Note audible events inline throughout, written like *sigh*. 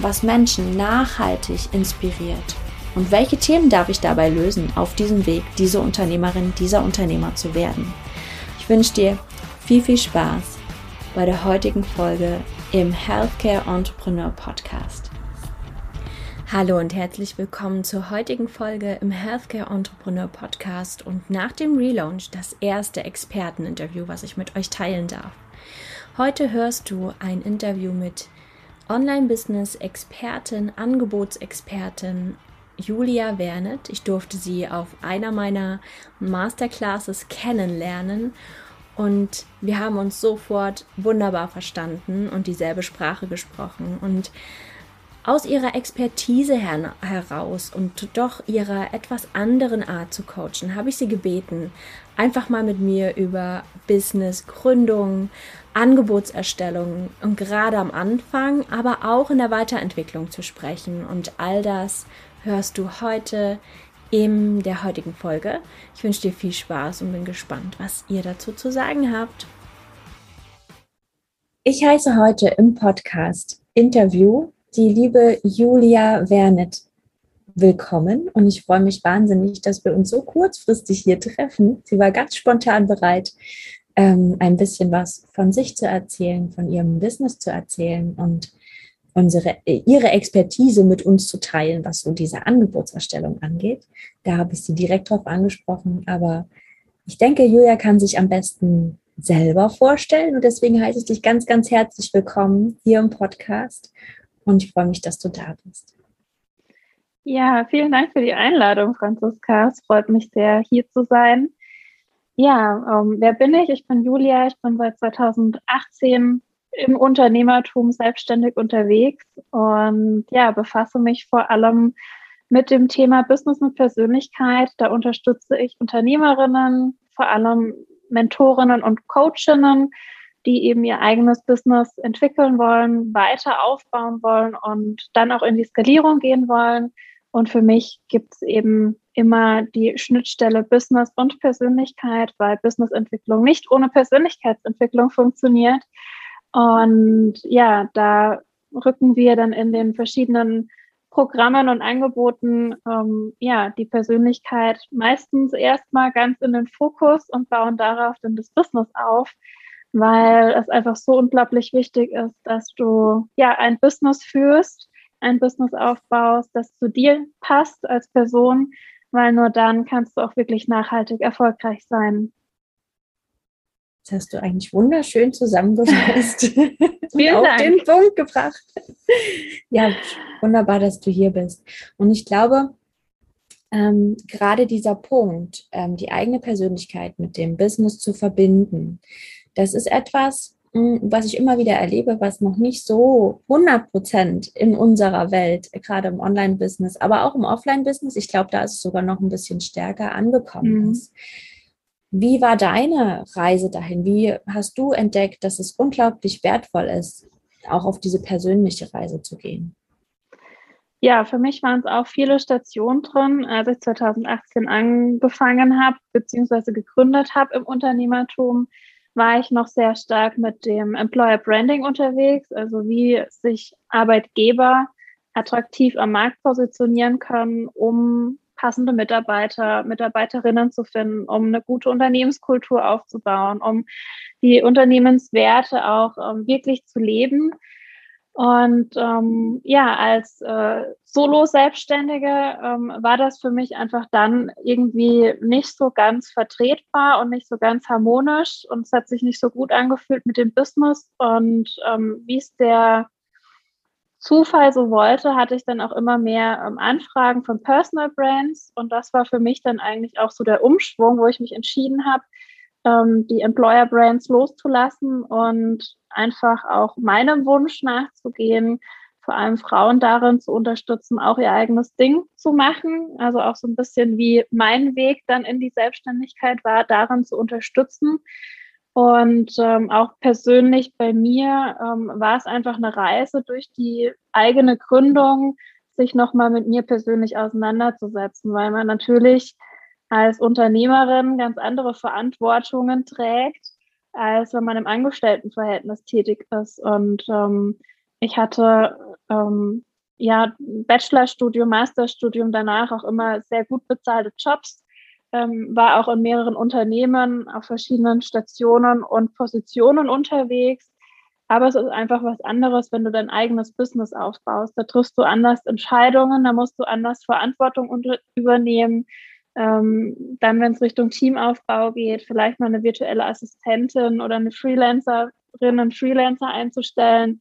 was Menschen nachhaltig inspiriert? Und welche Themen darf ich dabei lösen, auf diesem Weg diese Unternehmerin, dieser Unternehmer zu werden? Ich wünsche dir viel, viel Spaß bei der heutigen Folge im Healthcare Entrepreneur Podcast. Hallo und herzlich willkommen zur heutigen Folge im Healthcare Entrepreneur Podcast und nach dem Relaunch das erste Experteninterview, was ich mit euch teilen darf. Heute hörst du ein Interview mit Online-Business-Expertin, Angebotsexpertin Julia Wernet. Ich durfte sie auf einer meiner Masterclasses kennenlernen und wir haben uns sofort wunderbar verstanden und dieselbe Sprache gesprochen. Und aus ihrer Expertise her heraus und doch ihrer etwas anderen Art zu coachen, habe ich sie gebeten, einfach mal mit mir über Business, Gründung, Angebotserstellung und gerade am Anfang, aber auch in der Weiterentwicklung zu sprechen. Und all das hörst du heute in der heutigen Folge. Ich wünsche dir viel Spaß und bin gespannt, was ihr dazu zu sagen habt. Ich heiße heute im Podcast Interview die liebe Julia Wernet willkommen und ich freue mich wahnsinnig, dass wir uns so kurzfristig hier treffen. Sie war ganz spontan bereit, ähm, ein bisschen was von sich zu erzählen, von ihrem Business zu erzählen und unsere, ihre Expertise mit uns zu teilen, was so diese Angebotserstellung angeht. Da habe ich sie direkt drauf angesprochen, aber ich denke, Julia kann sich am besten selber vorstellen und deswegen heiße ich dich ganz, ganz herzlich willkommen hier im Podcast und ich freue mich, dass du da bist. Ja, vielen Dank für die Einladung, Franziska. Es freut mich sehr, hier zu sein. Ja, ähm, wer bin ich? Ich bin Julia. Ich bin seit 2018 im Unternehmertum selbstständig unterwegs und ja, befasse mich vor allem mit dem Thema Business mit Persönlichkeit. Da unterstütze ich Unternehmerinnen, vor allem Mentorinnen und Coachinnen, die eben ihr eigenes Business entwickeln wollen, weiter aufbauen wollen und dann auch in die Skalierung gehen wollen. Und für mich gibt es eben immer die Schnittstelle Business und Persönlichkeit, weil Businessentwicklung nicht ohne Persönlichkeitsentwicklung funktioniert. Und ja, da rücken wir dann in den verschiedenen Programmen und Angeboten ähm, ja die Persönlichkeit meistens erstmal ganz in den Fokus und bauen darauf dann das Business auf, weil es einfach so unglaublich wichtig ist, dass du ja ein Business führst, ein Business aufbaust, das zu dir passt als Person, weil nur dann kannst du auch wirklich nachhaltig erfolgreich sein. Das hast du eigentlich wunderschön zusammengefasst *laughs* *laughs* Vielen auf Dank. den Punkt gebracht. Ja, wunderbar, dass du hier bist. Und ich glaube, ähm, gerade dieser Punkt, ähm, die eigene Persönlichkeit mit dem Business zu verbinden, das ist etwas, was ich immer wieder erlebe, was noch nicht so 100 Prozent in unserer Welt, gerade im Online-Business, aber auch im Offline-Business, ich glaube, da ist es sogar noch ein bisschen stärker angekommen Mhm. ist. Wie war deine Reise dahin? Wie hast du entdeckt, dass es unglaublich wertvoll ist, auch auf diese persönliche Reise zu gehen? Ja, für mich waren es auch viele Stationen drin, als ich 2018 angefangen habe, beziehungsweise gegründet habe im Unternehmertum, war ich noch sehr stark mit dem Employer Branding unterwegs, also wie sich Arbeitgeber attraktiv am Markt positionieren können, um passende Mitarbeiter, Mitarbeiterinnen zu finden, um eine gute Unternehmenskultur aufzubauen, um die Unternehmenswerte auch ähm, wirklich zu leben. Und ähm, ja, als äh, Solo-Selbstständige ähm, war das für mich einfach dann irgendwie nicht so ganz vertretbar und nicht so ganz harmonisch. Und es hat sich nicht so gut angefühlt mit dem Business. Und ähm, wie es der Zufall so wollte, hatte ich dann auch immer mehr ähm, Anfragen von Personal Brands. Und das war für mich dann eigentlich auch so der Umschwung, wo ich mich entschieden habe, ähm, die Employer Brands loszulassen. Und einfach auch meinem Wunsch nachzugehen, vor allem Frauen darin zu unterstützen, auch ihr eigenes Ding zu machen. Also auch so ein bisschen wie mein Weg dann in die Selbstständigkeit war, darin zu unterstützen. Und ähm, auch persönlich bei mir ähm, war es einfach eine Reise durch die eigene Gründung, sich nochmal mit mir persönlich auseinanderzusetzen, weil man natürlich als Unternehmerin ganz andere Verantwortungen trägt, als wenn man im Angestelltenverhältnis tätig ist. Und ähm, ich hatte ähm, ja Bachelorstudium, Masterstudium, danach auch immer sehr gut bezahlte Jobs, ähm, war auch in mehreren Unternehmen auf verschiedenen Stationen und Positionen unterwegs. Aber es ist einfach was anderes, wenn du dein eigenes Business aufbaust. Da triffst du anders Entscheidungen, da musst du anders Verantwortung unter übernehmen. Ähm, dann, wenn es Richtung Teamaufbau geht, vielleicht mal eine virtuelle Assistentin oder eine Freelancerin, einen Freelancer einzustellen.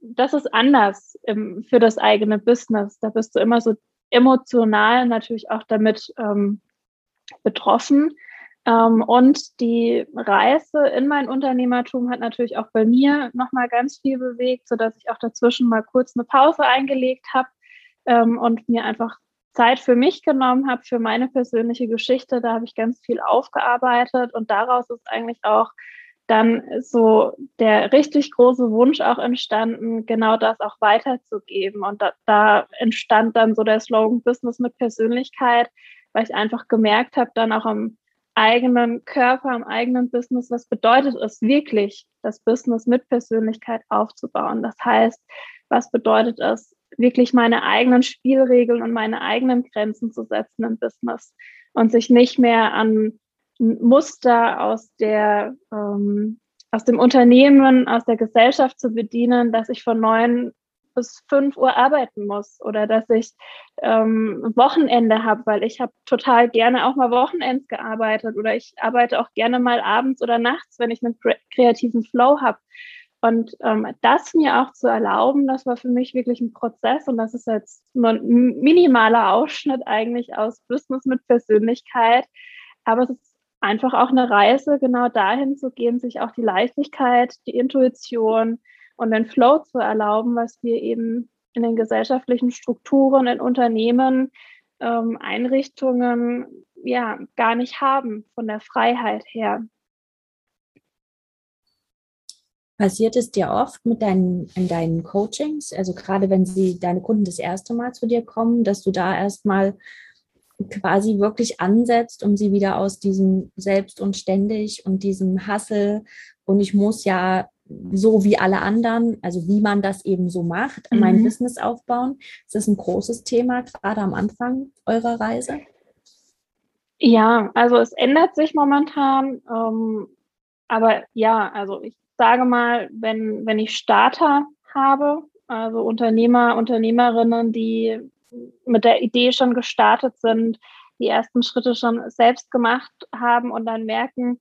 Das ist anders im, für das eigene Business. Da bist du immer so emotional natürlich auch damit ähm, betroffen. Ähm, und die Reise in mein Unternehmertum hat natürlich auch bei mir nochmal ganz viel bewegt, sodass ich auch dazwischen mal kurz eine Pause eingelegt habe ähm, und mir einfach Zeit für mich genommen habe, für meine persönliche Geschichte. Da habe ich ganz viel aufgearbeitet und daraus ist eigentlich auch dann so der richtig große Wunsch auch entstanden, genau das auch weiterzugeben. Und da, da entstand dann so der Slogan Business mit Persönlichkeit, weil ich einfach gemerkt habe, dann auch am eigenen Körper, am eigenen Business, was bedeutet es wirklich, das Business mit Persönlichkeit aufzubauen. Das heißt, was bedeutet es, wirklich meine eigenen Spielregeln und meine eigenen Grenzen zu setzen im Business und sich nicht mehr an Muster aus der ähm, aus dem Unternehmen, aus der Gesellschaft zu bedienen, dass ich von neun bis fünf Uhr arbeiten muss oder dass ich ähm, Wochenende habe, weil ich habe total gerne auch mal Wochenends gearbeitet oder ich arbeite auch gerne mal abends oder nachts, wenn ich einen kreativen Flow habe. Und ähm, das mir auch zu erlauben, das war für mich wirklich ein Prozess und das ist jetzt nur ein minimaler Ausschnitt eigentlich aus Business mit Persönlichkeit. Aber es ist einfach auch eine Reise, genau dahin zu gehen, sich auch die Leichtigkeit, die Intuition und den Flow zu erlauben, was wir eben in den gesellschaftlichen Strukturen, in Unternehmen, ähm, Einrichtungen ja gar nicht haben von der Freiheit her. Passiert es dir oft mit deinen, in deinen Coachings, also gerade wenn sie deine Kunden das erste Mal zu dir kommen, dass du da erstmal quasi wirklich ansetzt, um sie wieder aus diesem Selbst und ständig und diesem Hassel und ich muss ja so wie alle anderen, also wie man das eben so macht, mhm. mein Business aufbauen. Ist das ein großes Thema, gerade am Anfang eurer Reise? Ja, also es ändert sich momentan. Ähm, aber ja, also ich sage mal, wenn, wenn ich Starter habe, also Unternehmer, Unternehmerinnen, die mit der Idee schon gestartet sind, die ersten Schritte schon selbst gemacht haben und dann merken,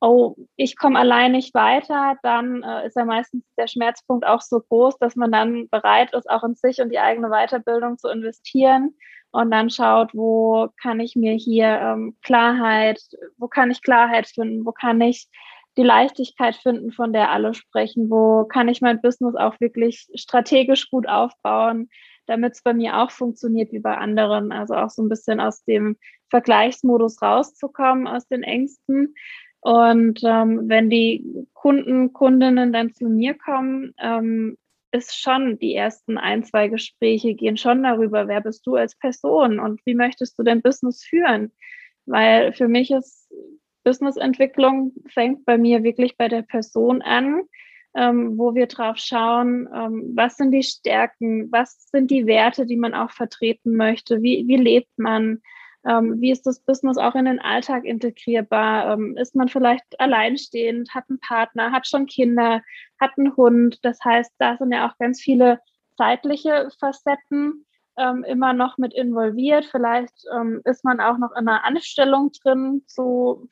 oh, ich komme allein nicht weiter, dann äh, ist ja meistens der Schmerzpunkt auch so groß, dass man dann bereit ist, auch in sich und die eigene Weiterbildung zu investieren und dann schaut, wo kann ich mir hier ähm, Klarheit, wo kann ich Klarheit finden, wo kann ich die Leichtigkeit finden, von der alle sprechen? Wo kann ich mein Business auch wirklich strategisch gut aufbauen, damit es bei mir auch funktioniert wie bei anderen? Also auch so ein bisschen aus dem Vergleichsmodus rauszukommen, aus den Ängsten. Und ähm, wenn die Kunden, Kundinnen dann zu mir kommen, ähm, ist schon die ersten ein, zwei Gespräche gehen schon darüber, wer bist du als Person und wie möchtest du dein Business führen? Weil für mich ist Businessentwicklung fängt bei mir wirklich bei der Person an, ähm, wo wir drauf schauen, ähm, was sind die Stärken, was sind die Werte, die man auch vertreten möchte, wie, wie lebt man, Ähm, wie ist das Business auch in den Alltag integrierbar? Ähm, ist man vielleicht alleinstehend, hat einen Partner, hat schon Kinder, hat einen Hund? Das heißt, da sind ja auch ganz viele zeitliche Facetten ähm, immer noch mit involviert. Vielleicht ähm, ist man auch noch in einer Anstellung drin zu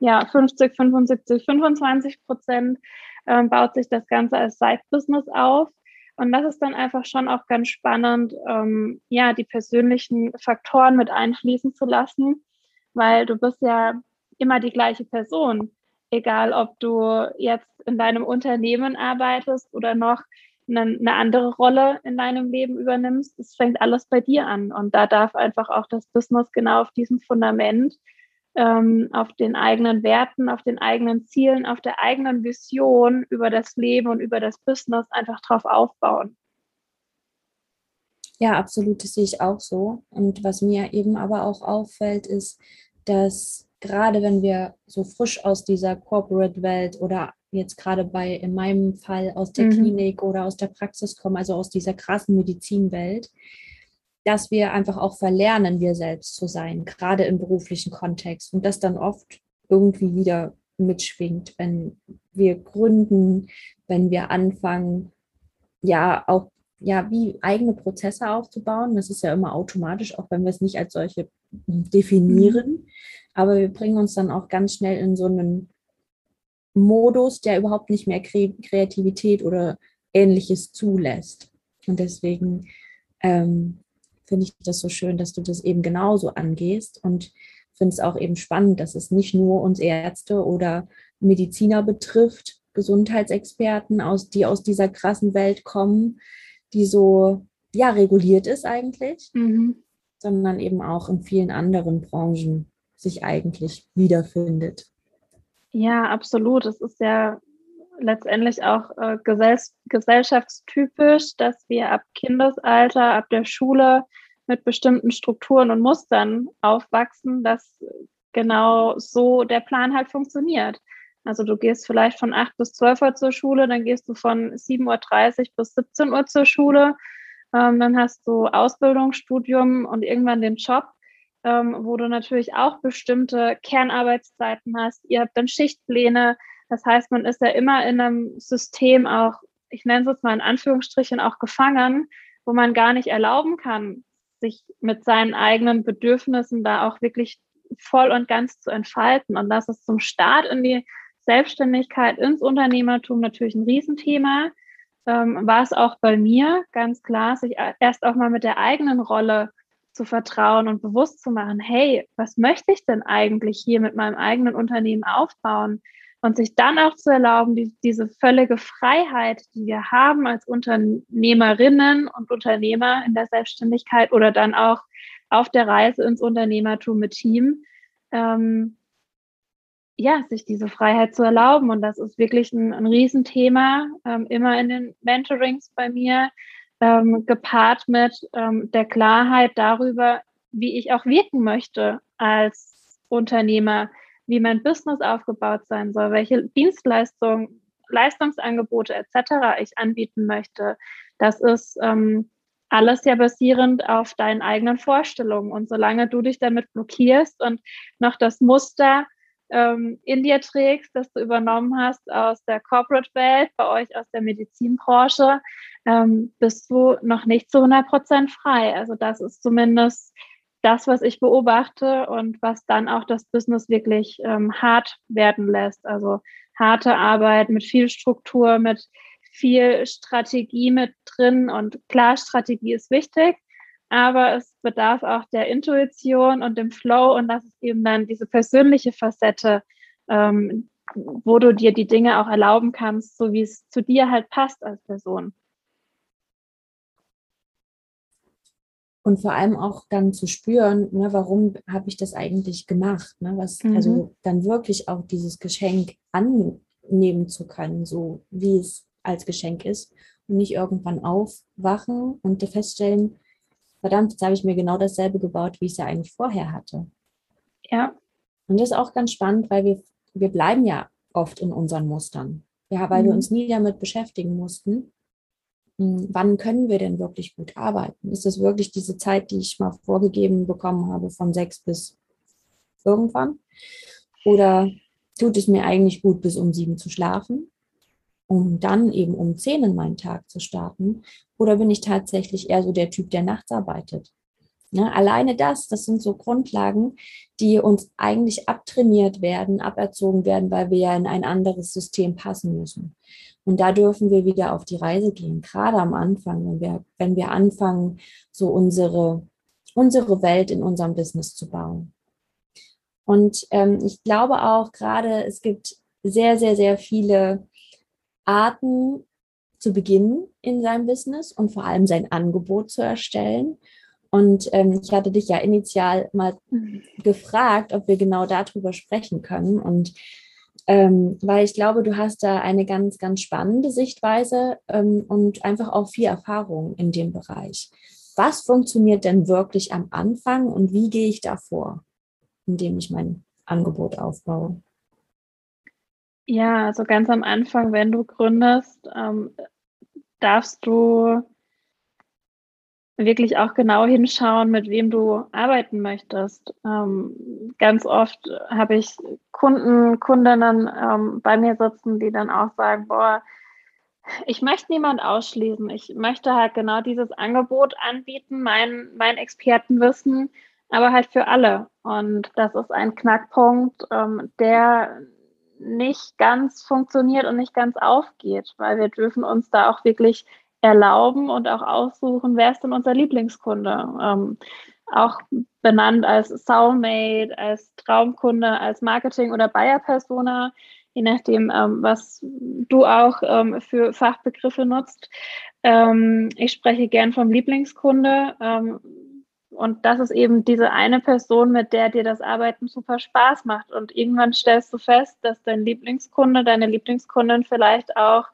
ja, 50, 75, 25 Prozent ähm, baut sich das Ganze als Side-Business auf. Und das ist dann einfach schon auch ganz spannend, ähm, ja, die persönlichen Faktoren mit einfließen zu lassen, weil du bist ja immer die gleiche Person. Egal, ob du jetzt in deinem Unternehmen arbeitest oder noch eine, eine andere Rolle in deinem Leben übernimmst, es fängt alles bei dir an. Und da darf einfach auch das Business genau auf diesem Fundament ähm, auf den eigenen Werten, auf den eigenen Zielen, auf der eigenen Vision über das Leben und über das Business einfach drauf aufbauen. Ja, absolut, das sehe ich auch so. Und was mir eben aber auch auffällt, ist, dass gerade wenn wir so frisch aus dieser Corporate-Welt oder jetzt gerade bei, in meinem Fall aus der mhm. Klinik oder aus der Praxis kommen, also aus dieser krassen Medizinwelt, dass wir einfach auch verlernen, wir selbst zu sein, gerade im beruflichen Kontext. Und das dann oft irgendwie wieder mitschwingt, wenn wir gründen, wenn wir anfangen, ja, auch ja, wie eigene Prozesse aufzubauen. Das ist ja immer automatisch, auch wenn wir es nicht als solche definieren. Mhm. Aber wir bringen uns dann auch ganz schnell in so einen Modus, der überhaupt nicht mehr Kreativität oder ähnliches zulässt. Und deswegen ähm, finde ich das so schön, dass du das eben genauso angehst und finde es auch eben spannend, dass es nicht nur uns Ärzte oder Mediziner betrifft, Gesundheitsexperten, aus, die aus dieser krassen Welt kommen, die so ja reguliert ist eigentlich, mhm. sondern eben auch in vielen anderen Branchen sich eigentlich wiederfindet. Ja, absolut. Es ist ja letztendlich auch äh, gesell gesellschaftstypisch, dass wir ab Kindesalter, ab der Schule mit bestimmten Strukturen und Mustern aufwachsen, dass genau so der Plan halt funktioniert. Also du gehst vielleicht von 8 bis 12 Uhr zur Schule, dann gehst du von 7.30 Uhr bis 17 Uhr zur Schule, ähm, dann hast du Ausbildung, Studium und irgendwann den Job, ähm, wo du natürlich auch bestimmte Kernarbeitszeiten hast. Ihr habt dann Schichtpläne, das heißt, man ist ja immer in einem System auch, ich nenne es jetzt mal in Anführungsstrichen, auch gefangen, wo man gar nicht erlauben kann, sich mit seinen eigenen Bedürfnissen da auch wirklich voll und ganz zu entfalten. Und das ist zum Start in die Selbstständigkeit, ins Unternehmertum natürlich ein Riesenthema. Ähm, war es auch bei mir ganz klar, sich erst auch mal mit der eigenen Rolle zu vertrauen und bewusst zu machen, hey, was möchte ich denn eigentlich hier mit meinem eigenen Unternehmen aufbauen? Und sich dann auch zu erlauben, die, diese völlige Freiheit, die wir haben als Unternehmerinnen und Unternehmer in der Selbstständigkeit oder dann auch auf der Reise ins Unternehmertum mit Team, ähm, ja, sich diese Freiheit zu erlauben. Und das ist wirklich ein, ein Riesenthema, ähm, immer in den Mentorings bei mir, ähm, gepaart mit ähm, der Klarheit darüber, wie ich auch wirken möchte als Unternehmer, wie mein Business aufgebaut sein soll, welche Dienstleistungen, Leistungsangebote etc. ich anbieten möchte. Das ist ähm, alles ja basierend auf deinen eigenen Vorstellungen. Und solange du dich damit blockierst und noch das Muster ähm, in dir trägst, das du übernommen hast aus der Corporate-Welt, bei euch aus der Medizinbranche, ähm, bist du noch nicht zu 100 Prozent frei. Also das ist zumindest das, was ich beobachte und was dann auch das Business wirklich ähm, hart werden lässt. Also harte Arbeit mit viel Struktur, mit viel Strategie mit drin und klar, Strategie ist wichtig, aber es bedarf auch der Intuition und dem Flow und das ist eben dann diese persönliche Facette, ähm, wo du dir die Dinge auch erlauben kannst, so wie es zu dir halt passt als Person. Und vor allem auch dann zu spüren, ne, warum habe ich das eigentlich gemacht? Ne? Was, mhm. Also dann wirklich auch dieses Geschenk annehmen zu können, so wie es als Geschenk ist und nicht irgendwann aufwachen und feststellen, verdammt, jetzt habe ich mir genau dasselbe gebaut, wie ich es ja eigentlich vorher hatte. Ja. Und das ist auch ganz spannend, weil wir, wir bleiben ja oft in unseren Mustern. Ja, weil mhm. wir uns nie damit beschäftigen mussten, wann können wir denn wirklich gut arbeiten? Ist es wirklich diese Zeit, die ich mal vorgegeben bekommen habe, von sechs bis irgendwann? Oder tut es mir eigentlich gut, bis um sieben zu schlafen, um dann eben um zehn in meinen Tag zu starten? Oder bin ich tatsächlich eher so der Typ, der nachts arbeitet? Ja, alleine das, das sind so Grundlagen, die uns eigentlich abtrainiert werden, aberzogen werden, weil wir ja in ein anderes System passen müssen. Und da dürfen wir wieder auf die Reise gehen, gerade am Anfang, wenn wir, wenn wir anfangen, so unsere, unsere Welt in unserem Business zu bauen. Und ähm, ich glaube auch gerade, es gibt sehr, sehr, sehr viele Arten zu beginnen in seinem Business und vor allem sein Angebot zu erstellen. Und ähm, ich hatte dich ja initial mal mhm. gefragt, ob wir genau darüber sprechen können. Und ähm, weil ich glaube, du hast da eine ganz, ganz spannende Sichtweise ähm, und einfach auch viel Erfahrung in dem Bereich. Was funktioniert denn wirklich am Anfang und wie gehe ich da vor, indem ich mein Angebot aufbaue? Ja, also ganz am Anfang, wenn du gründest, ähm, darfst du wirklich auch genau hinschauen, mit wem du arbeiten möchtest. Ähm, ganz oft habe ich Kunden, Kundinnen ähm, bei mir sitzen, die dann auch sagen, boah, ich möchte niemand ausschließen. Ich möchte halt genau dieses Angebot anbieten, mein, mein Expertenwissen, aber halt für alle. Und das ist ein Knackpunkt, ähm, der nicht ganz funktioniert und nicht ganz aufgeht, weil wir dürfen uns da auch wirklich erlauben und auch aussuchen, wer ist denn unser Lieblingskunde. Ähm, auch benannt als Soulmate, als Traumkunde, als Marketing- oder Buyer-Persona, je nachdem, ähm, was du auch ähm, für Fachbegriffe nutzt. Ähm, ich spreche gern vom Lieblingskunde. Ähm, und das ist eben diese eine Person, mit der dir das Arbeiten super Spaß macht. Und irgendwann stellst du fest, dass dein Lieblingskunde, deine Lieblingskundin vielleicht auch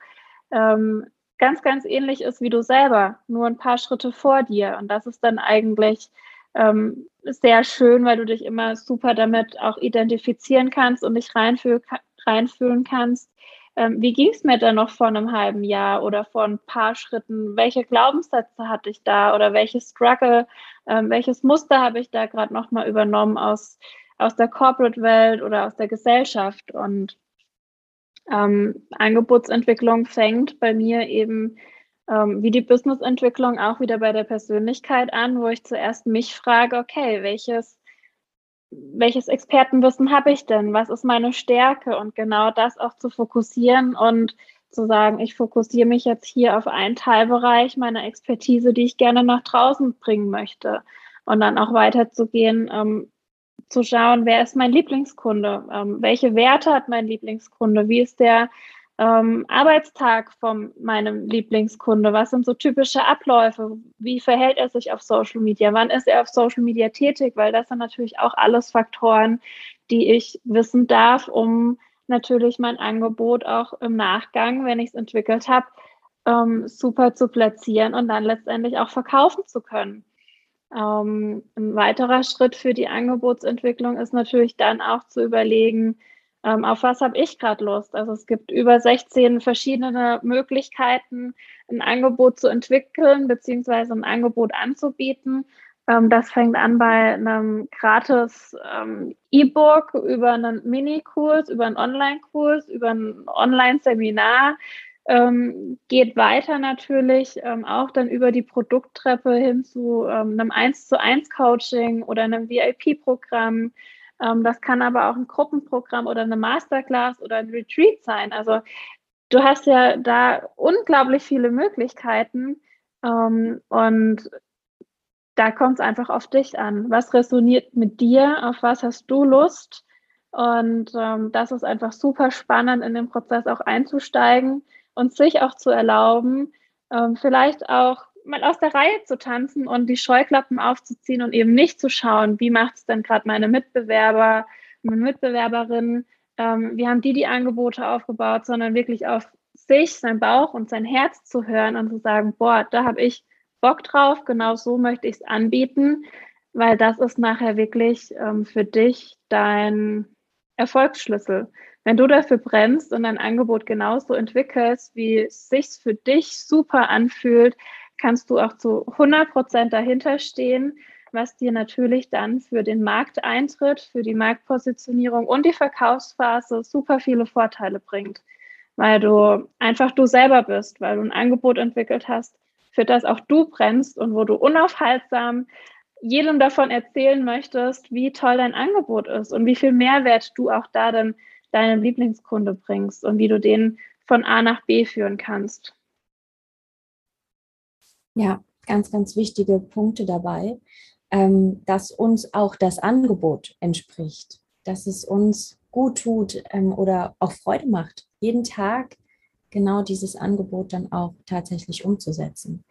ähm, ganz, ganz ähnlich ist wie du selber, nur ein paar Schritte vor dir. Und das ist dann eigentlich ähm, sehr schön, weil du dich immer super damit auch identifizieren kannst und dich reinfühl reinfühlen kannst. Ähm, wie ging es mir denn noch vor einem halben Jahr oder vor ein paar Schritten? Welche Glaubenssätze hatte ich da oder welche Struggle, ähm, welches Muster habe ich da gerade nochmal übernommen aus, aus der Corporate-Welt oder aus der Gesellschaft? Und ähm, Angebotsentwicklung fängt bei mir eben ähm, wie die Businessentwicklung auch wieder bei der Persönlichkeit an, wo ich zuerst mich frage, okay, welches, welches Expertenwissen habe ich denn? Was ist meine Stärke? Und genau das auch zu fokussieren und zu sagen, ich fokussiere mich jetzt hier auf einen Teilbereich meiner Expertise, die ich gerne nach draußen bringen möchte. Und dann auch weiterzugehen, ähm, zu schauen, wer ist mein Lieblingskunde, ähm, welche Werte hat mein Lieblingskunde, wie ist der ähm, Arbeitstag von meinem Lieblingskunde, was sind so typische Abläufe, wie verhält er sich auf Social Media, wann ist er auf Social Media tätig, weil das sind natürlich auch alles Faktoren, die ich wissen darf, um natürlich mein Angebot auch im Nachgang, wenn ich es entwickelt habe, ähm, super zu platzieren und dann letztendlich auch verkaufen zu können. Ähm, ein weiterer Schritt für die Angebotsentwicklung ist natürlich dann auch zu überlegen, ähm, auf was habe ich gerade Lust. Also es gibt über 16 verschiedene Möglichkeiten, ein Angebot zu entwickeln beziehungsweise ein Angebot anzubieten. Ähm, das fängt an bei einem gratis ähm, E-Book, über einen Minikurs, über einen Online-Kurs, über ein Online-Seminar ähm, geht weiter natürlich ähm, auch dann über die Produkttreppe hin zu ähm, einem 1 zu 1 Coaching oder einem VIP-Programm. Ähm, das kann aber auch ein Gruppenprogramm oder eine Masterclass oder ein Retreat sein. Also du hast ja da unglaublich viele Möglichkeiten ähm, und da kommt es einfach auf dich an. Was resoniert mit dir? Auf was hast du Lust? Und ähm, das ist einfach super spannend, in den Prozess auch einzusteigen und sich auch zu erlauben, ähm, vielleicht auch mal aus der Reihe zu tanzen und die Scheuklappen aufzuziehen und eben nicht zu schauen, wie macht es denn gerade meine Mitbewerber, meine Mitbewerberinnen, ähm, wie haben die die Angebote aufgebaut, sondern wirklich auf sich, sein Bauch und sein Herz zu hören und zu sagen, boah, da habe ich Bock drauf, genau so möchte ich es anbieten, weil das ist nachher wirklich ähm, für dich dein, Erfolgsschlüssel. Wenn du dafür brennst und dein Angebot genauso entwickelst, wie es sich für dich super anfühlt, kannst du auch zu 100 Prozent dahinter stehen, was dir natürlich dann für den Markteintritt, für die Marktpositionierung und die Verkaufsphase super viele Vorteile bringt, weil du einfach du selber bist, weil du ein Angebot entwickelt hast, für das auch du brennst und wo du unaufhaltsam jedem davon erzählen möchtest, wie toll dein Angebot ist und wie viel Mehrwert du auch da dann deinem Lieblingskunde bringst und wie du den von A nach B führen kannst. Ja, ganz, ganz wichtige Punkte dabei, ähm, dass uns auch das Angebot entspricht, dass es uns gut tut ähm, oder auch Freude macht, jeden Tag genau dieses Angebot dann auch tatsächlich umzusetzen.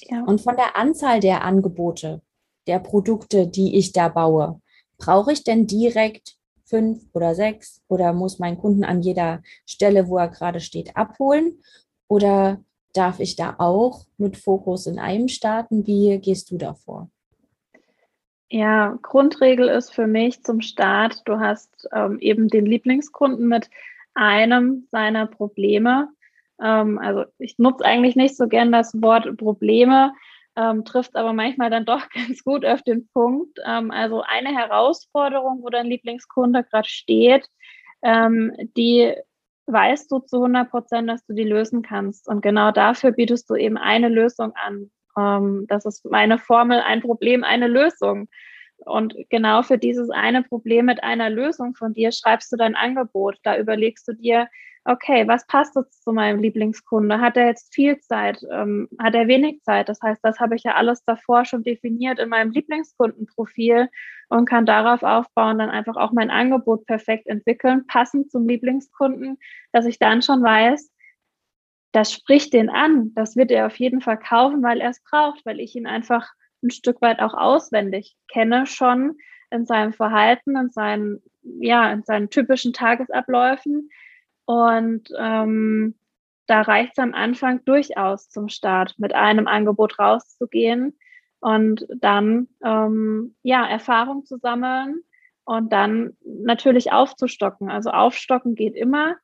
Ja. Und von der Anzahl der Angebote, der Produkte, die ich da baue, brauche ich denn direkt fünf oder sechs oder muss mein Kunden an jeder Stelle, wo er gerade steht, abholen? Oder darf ich da auch mit Fokus in einem starten? Wie gehst du davor? Ja, Grundregel ist für mich zum Start, du hast ähm, eben den Lieblingskunden mit einem seiner Probleme ähm, also ich nutze eigentlich nicht so gern das Wort Probleme, ähm, trifft aber manchmal dann doch *laughs* ganz gut auf den Punkt. Ähm, also eine Herausforderung, wo dein Lieblingskunde gerade steht, ähm, die weißt du zu 100 Prozent, dass du die lösen kannst. Und genau dafür bietest du eben eine Lösung an. Ähm, das ist meine Formel, ein Problem, eine Lösung. Und genau für dieses eine Problem mit einer Lösung von dir schreibst du dein Angebot. Da überlegst du dir, okay, was passt jetzt zu meinem Lieblingskunde? Hat er jetzt viel Zeit? Ähm, hat er wenig Zeit? Das heißt, das habe ich ja alles davor schon definiert in meinem Lieblingskundenprofil und kann darauf aufbauen, dann einfach auch mein Angebot perfekt entwickeln, passend zum Lieblingskunden, dass ich dann schon weiß, das spricht den an. Das wird er auf jeden Fall kaufen, weil er es braucht, weil ich ihn einfach ein Stück weit auch auswendig kenne schon in seinem Verhalten, in seinen, ja, in seinen typischen Tagesabläufen und ähm, da reicht es am Anfang durchaus zum Start, mit einem Angebot rauszugehen und dann ähm, ja Erfahrung zu sammeln und dann natürlich aufzustocken. Also aufstocken geht immer.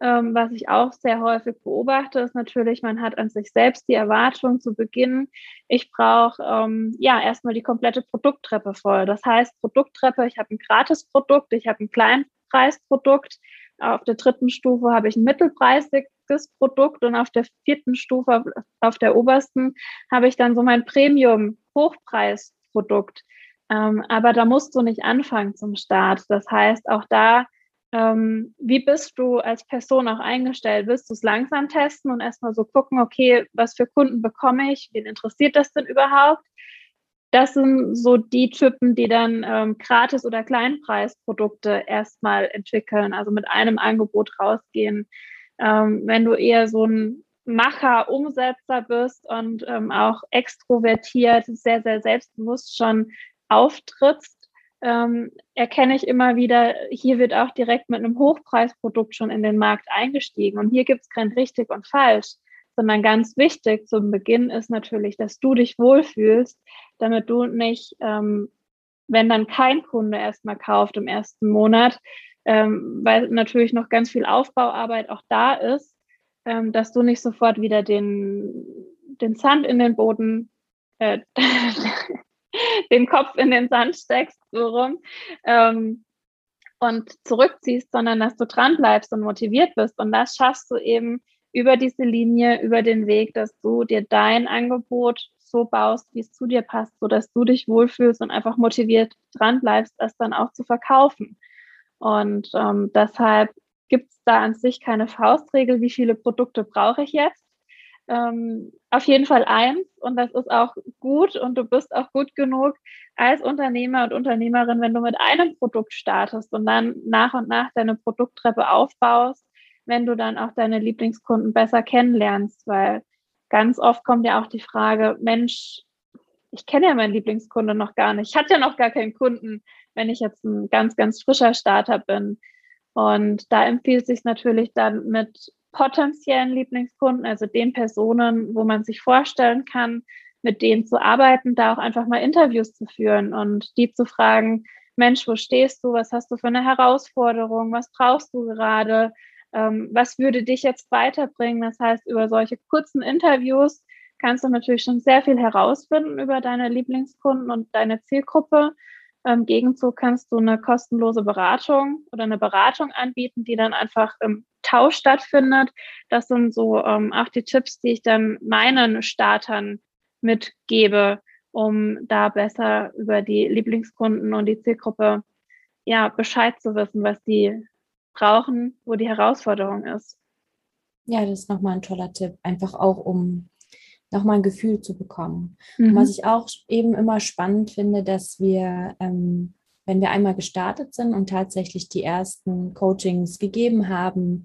Ähm, was ich auch sehr häufig beobachte, ist natürlich, man hat an sich selbst die Erwartung zu Beginn, ich brauche ähm, ja erstmal die komplette Produkttreppe voll. Das heißt, Produkttreppe, ich habe ein Gratisprodukt, ich habe ein Kleinpreisprodukt, auf der dritten Stufe habe ich ein mittelpreisiges Produkt und auf der vierten Stufe, auf der obersten, habe ich dann so mein Premium-Hochpreisprodukt. Ähm, aber da musst du nicht anfangen zum Start. Das heißt, auch da, ähm, wie bist du als Person auch eingestellt? Willst du es langsam testen und erstmal so gucken, okay, was für Kunden bekomme ich? Wen interessiert das denn überhaupt? Das sind so die Typen, die dann ähm, Gratis- oder Kleinpreisprodukte erstmal entwickeln, also mit einem Angebot rausgehen. Ähm, wenn du eher so ein Macher, Umsetzer bist und ähm, auch extrovertiert, sehr, sehr selbstbewusst schon auftrittst, ähm, erkenne ich immer wieder, hier wird auch direkt mit einem Hochpreisprodukt schon in den Markt eingestiegen. Und hier gibt es kein richtig und falsch sondern ganz wichtig zum Beginn ist natürlich, dass du dich wohlfühlst, damit du nicht, ähm, wenn dann kein Kunde erstmal kauft im ersten Monat, ähm, weil natürlich noch ganz viel Aufbauarbeit auch da ist, ähm, dass du nicht sofort wieder den, den Sand in den Boden, äh, *laughs* den Kopf in den Sand steckst, so rum, ähm, und zurückziehst, sondern dass du dran bleibst und motiviert bist. Und das schaffst du eben über diese Linie, über den Weg, dass du dir dein Angebot so baust, wie es zu dir passt, so dass du dich wohlfühlst und einfach motiviert dran bleibst, das dann auch zu verkaufen. Und ähm, deshalb gibt es da an sich keine Faustregel, wie viele Produkte brauche ich jetzt. Ähm, auf jeden Fall eins und das ist auch gut und du bist auch gut genug als Unternehmer und Unternehmerin, wenn du mit einem Produkt startest und dann nach und nach deine Produkttreppe aufbaust wenn du dann auch deine Lieblingskunden besser kennenlernst, weil ganz oft kommt ja auch die Frage, Mensch, ich kenne ja meinen Lieblingskunde noch gar nicht. Ich hatte ja noch gar keinen Kunden, wenn ich jetzt ein ganz, ganz frischer Starter bin. Und da empfiehlt sich natürlich dann mit potenziellen Lieblingskunden, also den Personen, wo man sich vorstellen kann, mit denen zu arbeiten, da auch einfach mal Interviews zu führen und die zu fragen, Mensch, wo stehst du? Was hast du für eine Herausforderung? Was brauchst du gerade? Ähm, was würde dich jetzt weiterbringen? Das heißt, über solche kurzen Interviews kannst du natürlich schon sehr viel herausfinden über deine Lieblingskunden und deine Zielgruppe. Im Gegenzug kannst du eine kostenlose Beratung oder eine Beratung anbieten, die dann einfach im Tausch stattfindet. Das sind so ähm, auch die Tipps, die ich dann meinen Startern mitgebe, um da besser über die Lieblingskunden und die Zielgruppe ja Bescheid zu wissen, was die brauchen, wo die Herausforderung ist. Ja, das ist nochmal ein toller Tipp, einfach auch um nochmal ein Gefühl zu bekommen. Mhm. Was ich auch eben immer spannend finde, dass wir, ähm, wenn wir einmal gestartet sind und tatsächlich die ersten Coachings gegeben haben,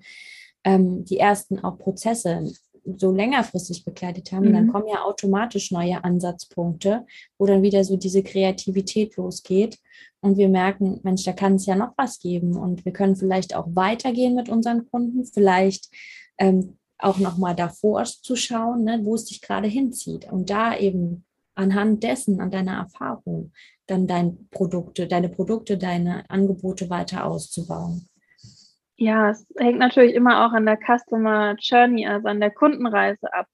ähm, die ersten auch Prozesse so längerfristig begleitet haben, mhm. dann kommen ja automatisch neue Ansatzpunkte, wo dann wieder so diese Kreativität losgeht und wir merken, Mensch, da kann es ja noch was geben und wir können vielleicht auch weitergehen mit unseren Kunden, vielleicht ähm, auch nochmal davor zu schauen, ne, wo es dich gerade hinzieht und da eben anhand dessen, an deiner Erfahrung, dann deine Produkte, deine Produkte, deine Angebote weiter auszubauen. Ja, es hängt natürlich immer auch an der Customer Journey, also an der Kundenreise ab.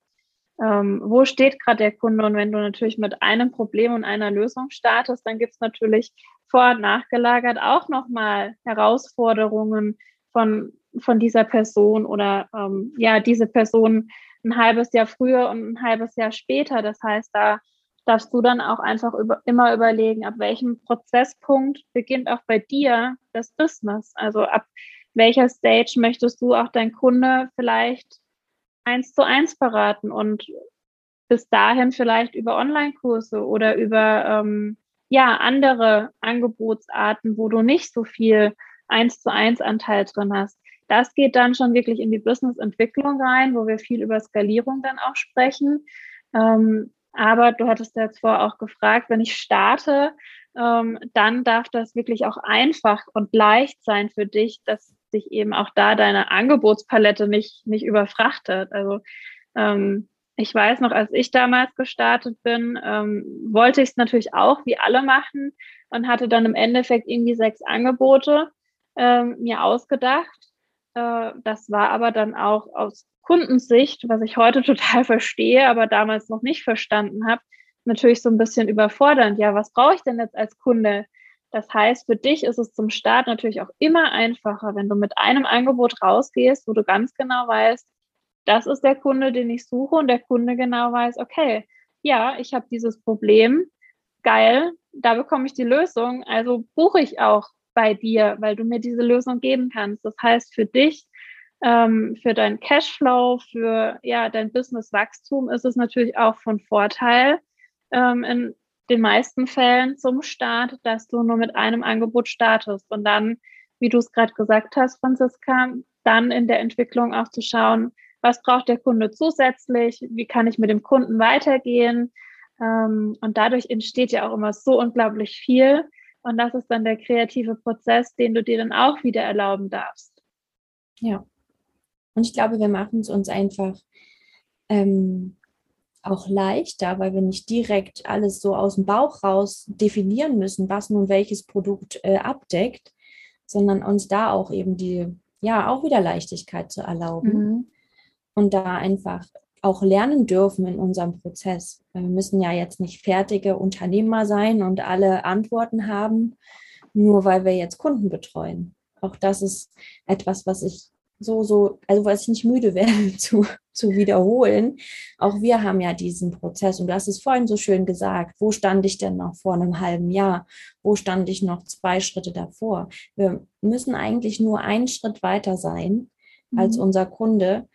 Ähm, wo steht gerade der Kunde? Und wenn du natürlich mit einem Problem und einer Lösung startest, dann gibt es natürlich vor- und nachgelagert auch nochmal Herausforderungen von von dieser Person oder ähm, ja, diese Person ein halbes Jahr früher und ein halbes Jahr später. Das heißt, da darfst du dann auch einfach über, immer überlegen, ab welchem Prozesspunkt beginnt auch bei dir das Business. Also ab welcher Stage möchtest du auch dein Kunde vielleicht eins zu eins beraten und bis dahin vielleicht über Online-Kurse oder über ähm, ja andere Angebotsarten, wo du nicht so viel eins zu eins Anteil drin hast. Das geht dann schon wirklich in die Business-Entwicklung rein, wo wir viel über Skalierung dann auch sprechen. Ähm, aber du hattest jetzt vorher auch gefragt, wenn ich starte, ähm, dann darf das wirklich auch einfach und leicht sein für dich, dass sich eben auch da deine Angebotspalette nicht, nicht überfrachtet. Also ähm, ich weiß noch, als ich damals gestartet bin, ähm, wollte ich es natürlich auch wie alle machen und hatte dann im Endeffekt irgendwie sechs Angebote ähm, mir ausgedacht äh, das war aber dann auch aus Kundensicht, was ich heute *laughs* total verstehe, aber damals noch nicht verstanden habe, natürlich so ein bisschen überfordernd. Ja, was brauche ich denn jetzt als Kunde? Das heißt, für dich ist es zum Start natürlich auch immer einfacher, wenn du mit einem Angebot rausgehst, wo du ganz genau weißt, das ist der Kunde, den ich suche und der Kunde genau weiß, okay, ja, ich habe dieses Problem, geil, da bekomme ich die Lösung, also buche ich auch bei dir, weil du mir diese Lösung geben kannst. Das heißt, für dich, ähm, für deinen Cashflow, für ja, dein Businesswachstum ist es natürlich auch von Vorteil ähm, in den meisten Fällen zum Start, dass du nur mit einem Angebot startest und dann, wie du es gerade gesagt hast, Franziska, dann in der Entwicklung auch zu schauen, was braucht der Kunde zusätzlich, wie kann ich mit dem Kunden weitergehen. Ähm, und dadurch entsteht ja auch immer so unglaublich viel, und das ist dann der kreative Prozess, den du dir dann auch wieder erlauben darfst. Ja. Und ich glaube, wir machen es uns einfach ähm, auch leichter, weil wir nicht direkt alles so aus dem Bauch raus definieren müssen, was nun welches Produkt äh, abdeckt, sondern uns da auch eben die, ja, auch wieder Leichtigkeit zu erlauben. Mhm. Und da einfach auch lernen dürfen in unserem Prozess. Wir müssen ja jetzt nicht fertige Unternehmer sein und alle Antworten haben, nur weil wir jetzt Kunden betreuen. Auch das ist etwas, was ich so, so, also was ich nicht müde *laughs* werde zu, zu wiederholen. Auch wir haben ja diesen Prozess und du hast es vorhin so schön gesagt. Wo stand ich denn noch vor einem halben Jahr? Wo stand ich noch zwei Schritte davor? Wir müssen eigentlich nur einen Schritt weiter sein als mhm. unser Kunde,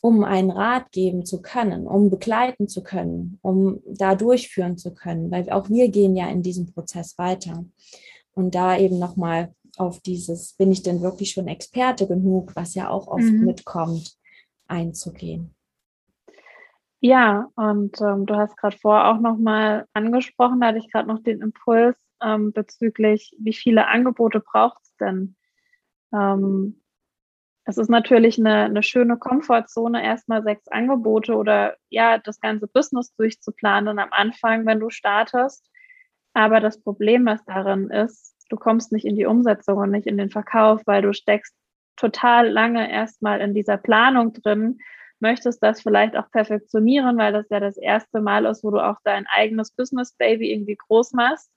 um einen Rat geben zu können, um begleiten zu können, um da durchführen zu können, weil auch wir gehen ja in diesem Prozess weiter. Und da eben nochmal auf dieses, bin ich denn wirklich schon Experte genug, was ja auch oft mhm. mitkommt, einzugehen. Ja, und ähm, du hast gerade vorher auch nochmal angesprochen, da hatte ich gerade noch den Impuls ähm, bezüglich, wie viele Angebote braucht es denn? Ähm, es ist natürlich eine, eine schöne Komfortzone, erstmal sechs Angebote oder ja, das ganze Business durchzuplanen am Anfang, wenn du startest. Aber das Problem, was darin ist, du kommst nicht in die Umsetzung und nicht in den Verkauf, weil du steckst total lange erstmal in dieser Planung drin, möchtest das vielleicht auch perfektionieren, weil das ja das erste Mal ist, wo du auch dein eigenes Business Baby irgendwie groß machst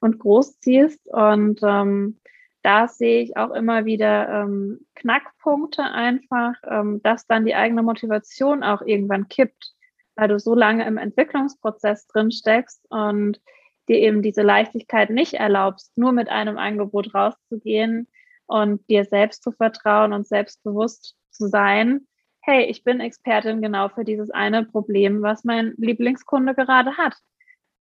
und groß ziehst. Und ähm, da sehe ich auch immer wieder ähm, Knackpunkte einfach, ähm, dass dann die eigene Motivation auch irgendwann kippt, weil du so lange im Entwicklungsprozess drin steckst und dir eben diese Leichtigkeit nicht erlaubst, nur mit einem Angebot rauszugehen und dir selbst zu vertrauen und selbstbewusst zu sein. Hey, ich bin Expertin genau für dieses eine Problem, was mein Lieblingskunde gerade hat.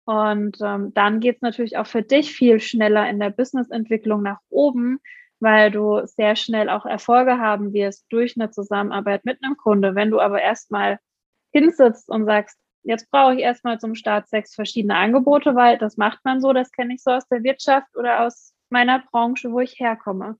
Und ähm, dann geht es natürlich auch für dich viel schneller in der Businessentwicklung nach oben, weil du sehr schnell auch Erfolge haben wirst durch eine Zusammenarbeit mit einem Kunde. Wenn du aber erstmal hinsitzt und sagst, jetzt brauche ich erstmal zum Start sechs verschiedene Angebote, weil das macht man so, das kenne ich so aus der Wirtschaft oder aus meiner Branche, wo ich herkomme.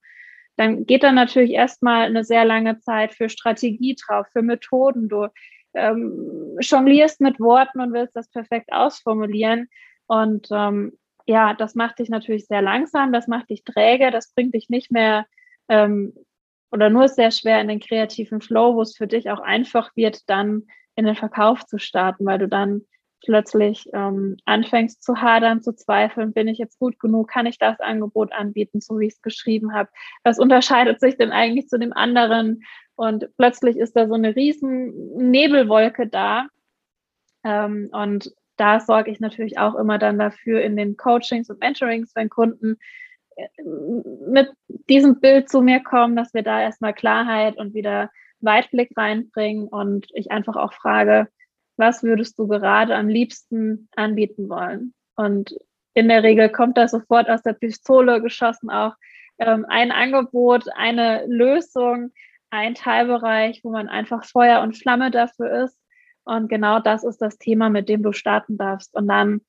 Dann geht dann natürlich erstmal eine sehr lange Zeit für Strategie drauf, für Methoden. Du ähm, jonglierst mit Worten und willst das perfekt ausformulieren. Und ähm, ja, das macht dich natürlich sehr langsam, das macht dich träge, das bringt dich nicht mehr ähm, oder nur sehr schwer in den kreativen Flow, wo es für dich auch einfach wird, dann in den Verkauf zu starten, weil du dann plötzlich ähm, anfängst zu hadern, zu zweifeln, bin ich jetzt gut genug, kann ich das Angebot anbieten, so wie ich es geschrieben habe. Was unterscheidet sich denn eigentlich zu dem anderen? Und plötzlich ist da so eine riesen Nebelwolke da. Ähm, und da sorge ich natürlich auch immer dann dafür in den Coachings und Mentorings, wenn Kunden äh, mit diesem Bild zu mir kommen, dass wir da erstmal Klarheit und wieder Weitblick reinbringen und ich einfach auch frage, was würdest du gerade am liebsten anbieten wollen? Und in der Regel kommt da sofort aus der Pistole geschossen auch ähm, ein Angebot, eine Lösung, ein Teilbereich, wo man einfach Feuer und Flamme dafür ist. Und genau das ist das Thema, mit dem du starten darfst. Und dann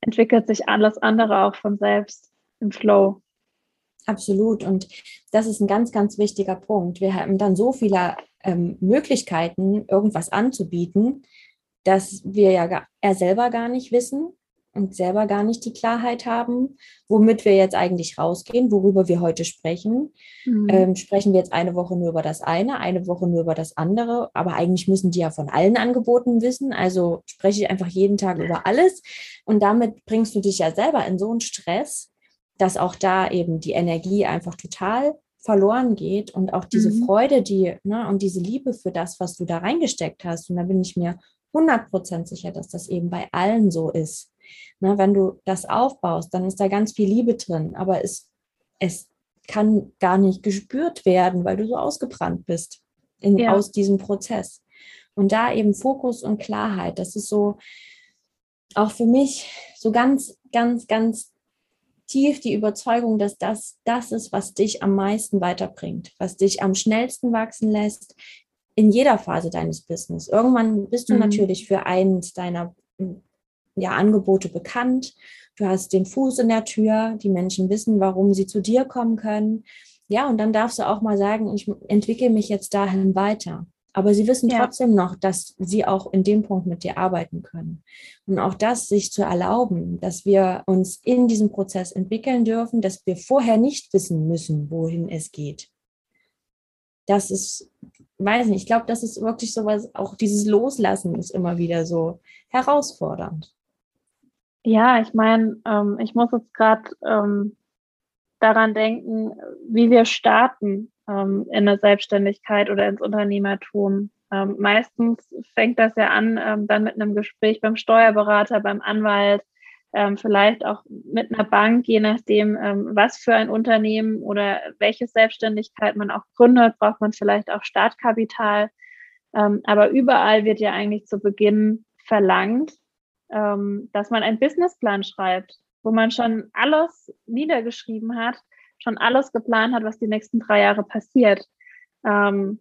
entwickelt sich alles andere auch von selbst im Flow. Absolut. Und das ist ein ganz, ganz wichtiger Punkt. Wir haben dann so viele ähm, Möglichkeiten, irgendwas anzubieten, dass wir ja er selber gar nicht wissen, und selber gar nicht die Klarheit haben, womit wir jetzt eigentlich rausgehen, worüber wir heute sprechen. Mhm. Ähm, sprechen wir jetzt eine Woche nur über das eine, eine Woche nur über das andere, aber eigentlich müssen die ja von allen Angeboten wissen. Also spreche ich einfach jeden Tag über alles und damit bringst du dich ja selber in so einen Stress, dass auch da eben die Energie einfach total verloren geht und auch diese mhm. Freude, die ne, und diese Liebe für das, was du da reingesteckt hast. Und da bin ich mir 100% sicher, dass das eben bei allen so ist. Ne, wenn du das aufbaust, dann ist da ganz viel Liebe drin, aber es, es kann gar nicht gespürt werden, weil du so ausgebrannt bist in, ja. aus diesem Prozess. Und da eben Fokus und Klarheit, das ist so auch für mich so ganz, ganz, ganz tief die Überzeugung, dass das das ist, was dich am meisten weiterbringt, was dich am schnellsten wachsen lässt in jeder Phase deines Business. Irgendwann bist du mhm. natürlich für eins deiner ja, Angebote bekannt. Du hast den Fuß in der Tür. Die Menschen wissen, warum sie zu dir kommen können. Ja, und dann darfst du auch mal sagen, ich entwickle mich jetzt dahin weiter. Aber sie wissen ja. trotzdem noch, dass sie auch in dem Punkt mit dir arbeiten können. Und auch das sich zu erlauben, dass wir uns in diesem Prozess entwickeln dürfen, dass wir vorher nicht wissen müssen, wohin es geht. Das ist, weiß nicht, ich glaube, das ist wirklich sowas, auch dieses Loslassen ist immer wieder so herausfordernd. Ja, ich meine, ähm, ich muss jetzt gerade ähm, daran denken, wie wir starten ähm, in der Selbstständigkeit oder ins Unternehmertum. Ähm, meistens fängt das ja an ähm, dann mit einem Gespräch beim Steuerberater, beim Anwalt, ähm, vielleicht auch mit einer Bank, je nachdem, was für ein Unternehmen oder welche Selbstständigkeit man auch gründet, braucht man vielleicht auch Startkapital. aber überall wird ja eigentlich zu Beginn verlangt, ähm, dass man einen Businessplan schreibt, wo man schon alles niedergeschrieben hat, schon alles geplant hat, was die nächsten drei Jahre passiert. Ähm,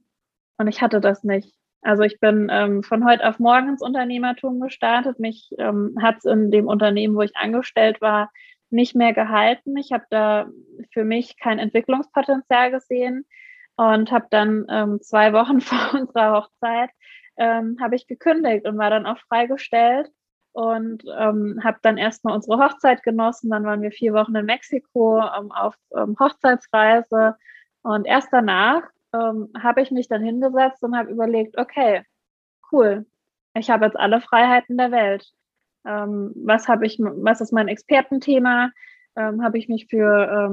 und ich hatte das nicht. Also ich bin ähm, von heute auf morgen ins Unternehmertum gestartet. Mich ähm, hat es in dem Unternehmen, wo ich angestellt war, nicht mehr gehalten. Ich habe da für mich kein Entwicklungspotenzial gesehen und habe dann ähm, zwei Wochen *laughs* vor unserer Hochzeit ähm, habe ich gekündigt und war dann auch freigestellt und ähm, habe dann erstmal unsere Hochzeit genossen. Dann waren wir vier Wochen in Mexiko ähm, auf ähm, Hochzeitsreise und erst danach ähm, habe ich mich dann hingesetzt und habe überlegt, okay, cool, ich habe jetzt alle Freiheiten der Welt. Ähm, was ich, was ist mein Expertenthema? Ähm, habe ich mich für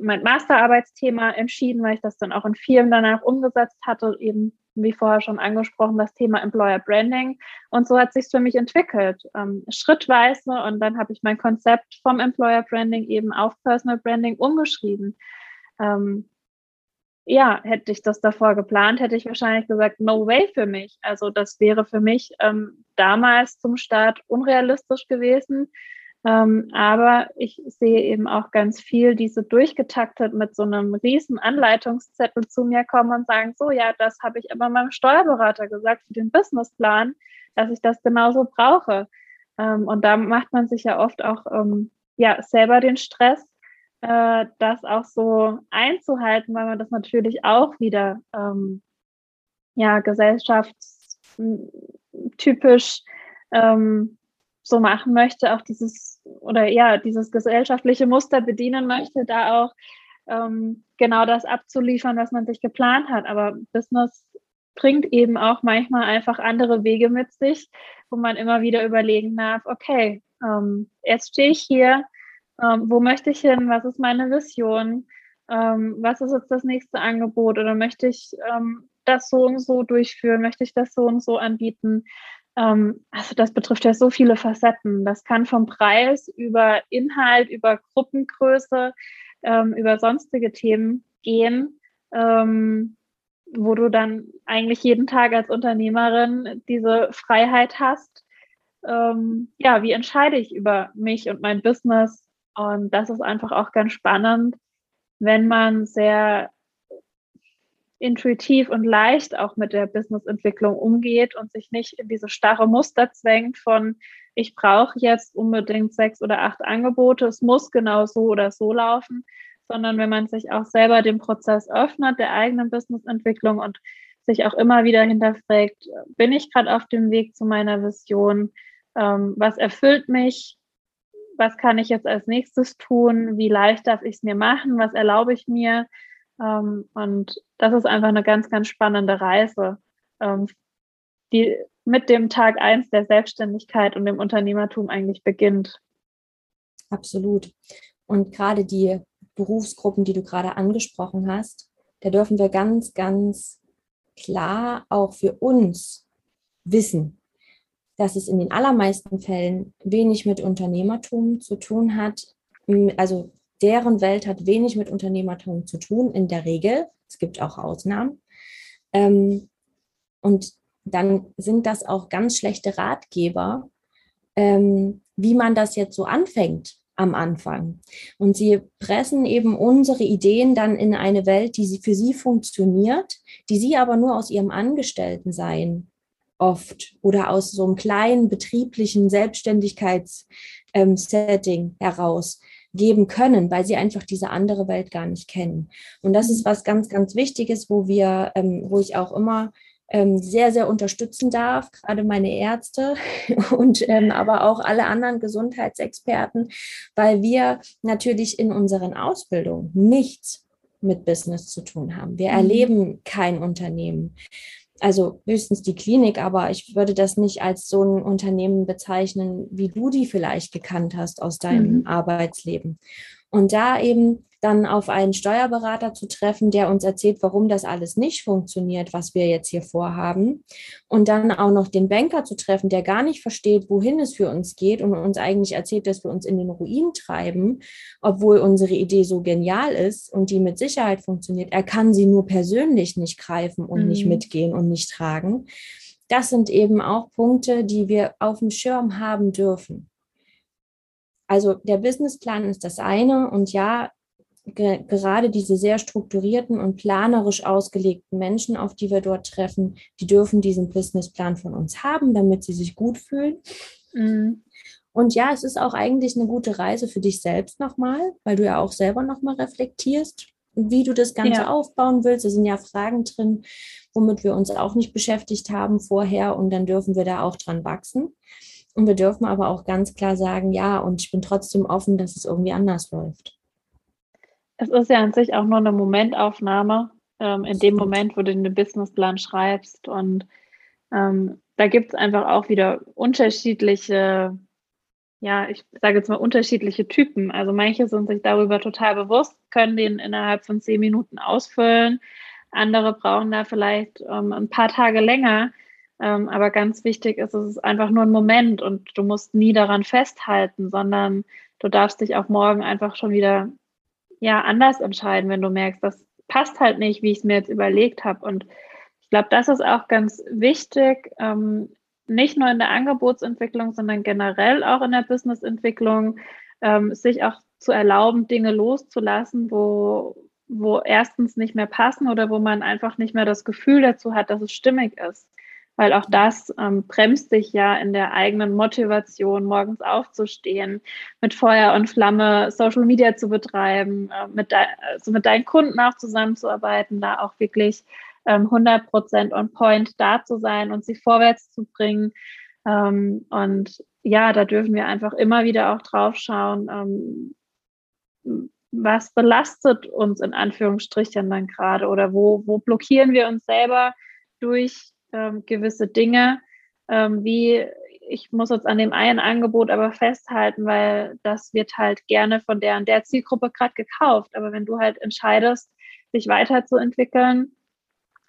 mein Masterarbeitsthema entschieden, weil ich das dann auch in Firmen danach umgesetzt hatte, eben wie vorher schon angesprochen, das Thema Employer Branding. Und so hat sich für mich entwickelt, ähm, schrittweise. Und dann habe ich mein Konzept vom Employer Branding eben auf Personal Branding umgeschrieben. Ähm, ja, hätte ich das davor geplant, hätte ich wahrscheinlich gesagt, no way für mich. Also das wäre für mich ähm, damals zum Start unrealistisch gewesen. Ähm, aber ich sehe eben auch ganz viel, die so durchgetaktet mit so einem riesen Anleitungszettel zu mir kommen und sagen, so ja, das habe ich aber meinem Steuerberater gesagt für den Businessplan, dass ich das genauso brauche. Ähm, und da macht man sich ja oft auch ähm, ja selber den Stress, äh, das auch so einzuhalten, weil man das natürlich auch wieder ähm, ja gesellschaftstypisch ähm, so machen möchte, auch dieses oder ja, dieses gesellschaftliche Muster bedienen möchte, da auch ähm, genau das abzuliefern, was man sich geplant hat. Aber Business bringt eben auch manchmal einfach andere Wege mit sich, wo man immer wieder überlegen darf, okay, ähm, jetzt stehe ich hier, ähm, wo möchte ich hin, was ist meine Vision, ähm, was ist jetzt das nächste Angebot oder möchte ich ähm, das so und so durchführen, möchte ich das so und so anbieten. Ähm, also das betrifft ja so viele Facetten. Das kann vom Preis über Inhalt, über Gruppengröße, ähm, über sonstige Themen gehen, ähm, wo du dann eigentlich jeden Tag als Unternehmerin diese Freiheit hast. Ja, wie entscheide ich über mich und mein Business? Und das ist einfach auch ganz spannend, wenn man sehr intuitiv und leicht auch mit der Businessentwicklung umgeht und sich nicht in diese starre Muster zwängt von, ich brauche jetzt unbedingt sechs oder acht Angebote, es muss genau so oder so laufen, sondern wenn man sich auch selber dem Prozess öffnet, der eigenen Businessentwicklung und sich auch immer wieder hinterfragt, bin ich gerade auf dem Weg zu meiner Vision? Ähm, was erfüllt mich? Was kann ich jetzt als nächstes tun? Wie leicht darf ich es mir machen? Was erlaube ich mir? Ähm, und das ist einfach eine ganz, ganz spannende Reise, ähm, die mit dem Tag eins der Selbstständigkeit und dem Unternehmertum eigentlich beginnt. Absolut. Und gerade die Berufsgruppen, die du gerade angesprochen hast, da dürfen wir ganz, ganz klar auch für uns wissen, dass es in den allermeisten Fällen wenig mit Unternehmertum zu tun hat. Also deren Welt hat wenig mit Unternehmertum zu tun, in der Regel. Es gibt auch Ausnahmen. Ähm, und dann sind das auch ganz schlechte Ratgeber, ähm, wie man das jetzt so anfängt am Anfang. Und sie pressen eben unsere Ideen dann in eine Welt, die für sie funktioniert, die sie aber nur aus ihrem Angestelltensein oft oder aus so einem kleinen betrieblichen Selbstständigkeitssetting ähm, heraus geben können, weil sie einfach diese andere Welt gar nicht kennen. Und das ist mhm. was ganz, ganz Wichtiges, wo wir, ähm, wo ich auch immer ähm, sehr, sehr unterstützen darf, gerade meine Ärzte *laughs* und ähm, aber auch alle anderen Gesundheitsexperten, weil wir natürlich in unseren Ausbildungen nichts mit Business zu tun haben. Wir mhm. erleben kein Unternehmen also höchstens die Klinik, aber ich würde das nicht als so ein Unternehmen bezeichnen, wie du die vielleicht gekannt hast aus deinem mhm. Arbeitsleben. Und da eben dann auf einen Steuerberater zu treffen, der uns erzählt, warum das alles nicht funktioniert, was wir jetzt hier vorhaben. Und dann auch noch den Banker zu treffen, der gar nicht versteht, wohin es für uns geht und uns eigentlich erzählt, dass wir uns in den Ruin treiben, obwohl unsere Idee so genial ist und die mit Sicherheit funktioniert. Er kann sie nur persönlich nicht greifen und mhm. nicht mitgehen und nicht tragen. Das sind eben auch Punkte, die wir auf dem Schirm haben dürfen. Also der Businessplan ist das eine und ja, ge gerade diese sehr strukturierten und planerisch ausgelegten Menschen, auf die wir dort treffen, die dürfen diesen Businessplan von uns haben, damit sie sich gut fühlen. Mhm. Und ja, es ist auch eigentlich eine gute Reise für dich selbst nochmal, weil du ja auch selber nochmal reflektierst, wie du das Ganze ja. aufbauen willst. Da sind ja Fragen drin, womit wir uns auch nicht beschäftigt haben vorher und dann dürfen wir da auch dran wachsen. Und wir dürfen aber auch ganz klar sagen, ja, und ich bin trotzdem offen, dass es irgendwie anders läuft. Es ist ja an sich auch nur eine Momentaufnahme, ähm, in dem Moment, wo du den Businessplan schreibst. Und ähm, da gibt es einfach auch wieder unterschiedliche, ja, ich sage jetzt mal unterschiedliche Typen. Also manche sind sich darüber total bewusst, können den innerhalb von zehn Minuten ausfüllen. Andere brauchen da vielleicht ähm, ein paar Tage länger. Ähm, aber ganz wichtig ist, es ist einfach nur ein Moment und du musst nie daran festhalten, sondern du darfst dich auch morgen einfach schon wieder ja anders entscheiden, wenn du merkst, das passt halt nicht, wie ich es mir jetzt überlegt habe. Und ich glaube, das ist auch ganz wichtig, ähm, nicht nur in der Angebotsentwicklung, sondern generell auch in der Businessentwicklung, ähm, sich auch zu erlauben, Dinge loszulassen, wo, wo erstens nicht mehr passen oder wo man einfach nicht mehr das Gefühl dazu hat, dass es stimmig ist weil auch das ähm, bremst dich ja in der eigenen Motivation, morgens aufzustehen, mit Feuer und Flamme Social Media zu betreiben, äh, mit, de also mit deinen Kunden auch zusammenzuarbeiten, da auch wirklich ähm, 100 Prozent on point da zu sein und sie vorwärts zu bringen. Ähm, und ja, da dürfen wir einfach immer wieder auch drauf schauen, ähm, was belastet uns in Anführungsstrichen dann gerade oder wo, wo blockieren wir uns selber durch ähm, gewisse Dinge, ähm, wie ich muss jetzt an dem einen Angebot aber festhalten, weil das wird halt gerne von der und der Zielgruppe gerade gekauft. Aber wenn du halt entscheidest, dich weiterzuentwickeln,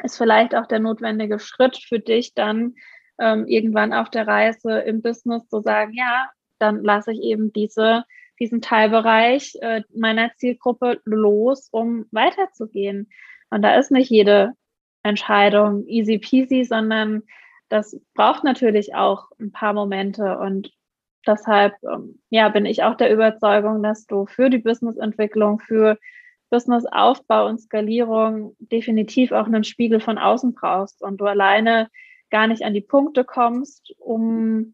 ist vielleicht auch der notwendige Schritt für dich dann ähm, irgendwann auf der Reise im Business zu sagen, ja, dann lasse ich eben diese, diesen Teilbereich äh, meiner Zielgruppe los, um weiterzugehen. Und da ist nicht jede Entscheidung easy peasy, sondern das braucht natürlich auch ein paar Momente und deshalb ähm, ja, bin ich auch der Überzeugung, dass du für die Businessentwicklung, für Businessaufbau und Skalierung definitiv auch einen Spiegel von außen brauchst und du alleine gar nicht an die Punkte kommst, um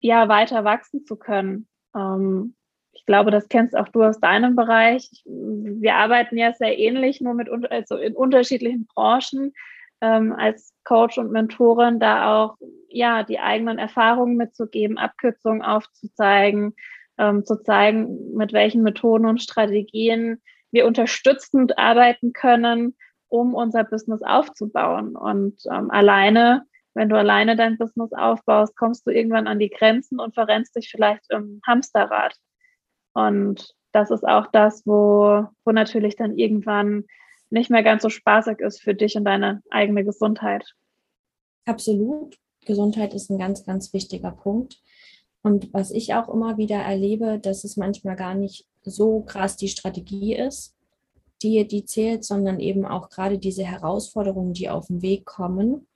ja weiter wachsen zu können. Ähm, ich glaube, das kennst auch du aus deinem Bereich. Wir arbeiten ja sehr ähnlich, nur mit also in unterschiedlichen Branchen ähm, als Coach und Mentorin, da auch ja die eigenen Erfahrungen mitzugeben, Abkürzungen aufzuzeigen, ähm, zu zeigen, mit welchen Methoden und Strategien wir unterstützend arbeiten können, um unser Business aufzubauen. Und ähm, alleine, wenn du alleine dein Business aufbaust, kommst du irgendwann an die Grenzen und verrennst dich vielleicht im Hamsterrad. Und das ist auch das, wo, wo natürlich dann irgendwann nicht mehr ganz so spaßig ist für dich und deine eigene Gesundheit. Absolut. Gesundheit ist ein ganz, ganz wichtiger Punkt. Und was ich auch immer wieder erlebe, dass es manchmal gar nicht so krass die Strategie ist, die, die zählt, sondern eben auch gerade diese Herausforderungen, die auf den Weg kommen,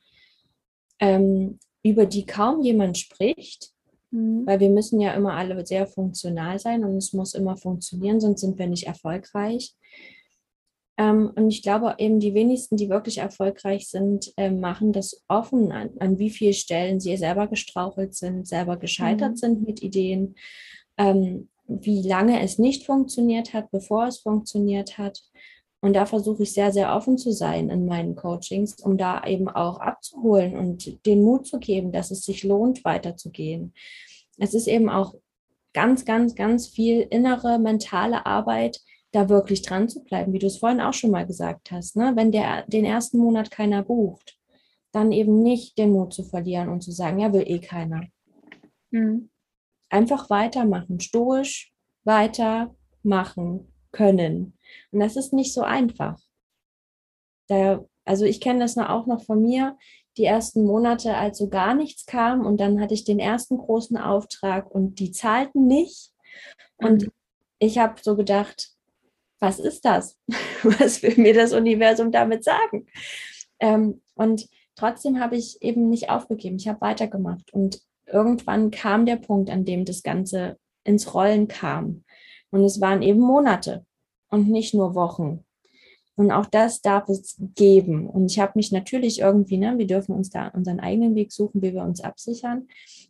ähm, über die kaum jemand spricht, Mhm. Weil wir müssen ja immer alle sehr funktional sein und es muss immer funktionieren, sonst sind wir nicht erfolgreich. Ähm, und ich glaube eben, die wenigsten, die wirklich erfolgreich sind, äh, machen das offen, an, an, wie vielen Stellen sie selber gestrauchelt sind, selber gescheitert mhm. sind mit Ideen, ähm, wie lange es nicht funktioniert hat, bevor es funktioniert hat. Und da versuche ich sehr, sehr offen zu sein in meinen Coachings, um da eben auch abzuholen und den Mut zu geben, dass es sich lohnt, weiterzugehen. Es ist eben auch ganz, ganz, ganz viel innere mentale Arbeit, da wirklich dran zu bleiben, wie du es vorhin auch schon mal gesagt hast. Ne? Wenn der, den ersten Monat keiner bucht, dann eben nicht den Mut zu verlieren und zu sagen, ja, will eh keiner. Mhm. Einfach weitermachen, stoisch weitermachen können. Und das ist nicht so einfach. Da, also ich kenne das auch noch von mir, die ersten Monate, als so gar nichts kam und dann hatte ich den ersten großen Auftrag und die zahlten nicht. Und mhm. ich habe so gedacht, was ist das? *laughs* Was will mir das Universum damit sagen? Ähm, und trotzdem habe ich eben nicht aufgegeben. Ich habe weitergemacht. Und irgendwann kam der Punkt, an dem das Ganze ins Rollen kam. Und es waren eben Monate und nicht nur Wochen. Und auch das darf es geben. Und ich habe mich natürlich irgendwie, ne, wir dürfen uns da unseren eigenen Weg suchen, wie wir uns absichern.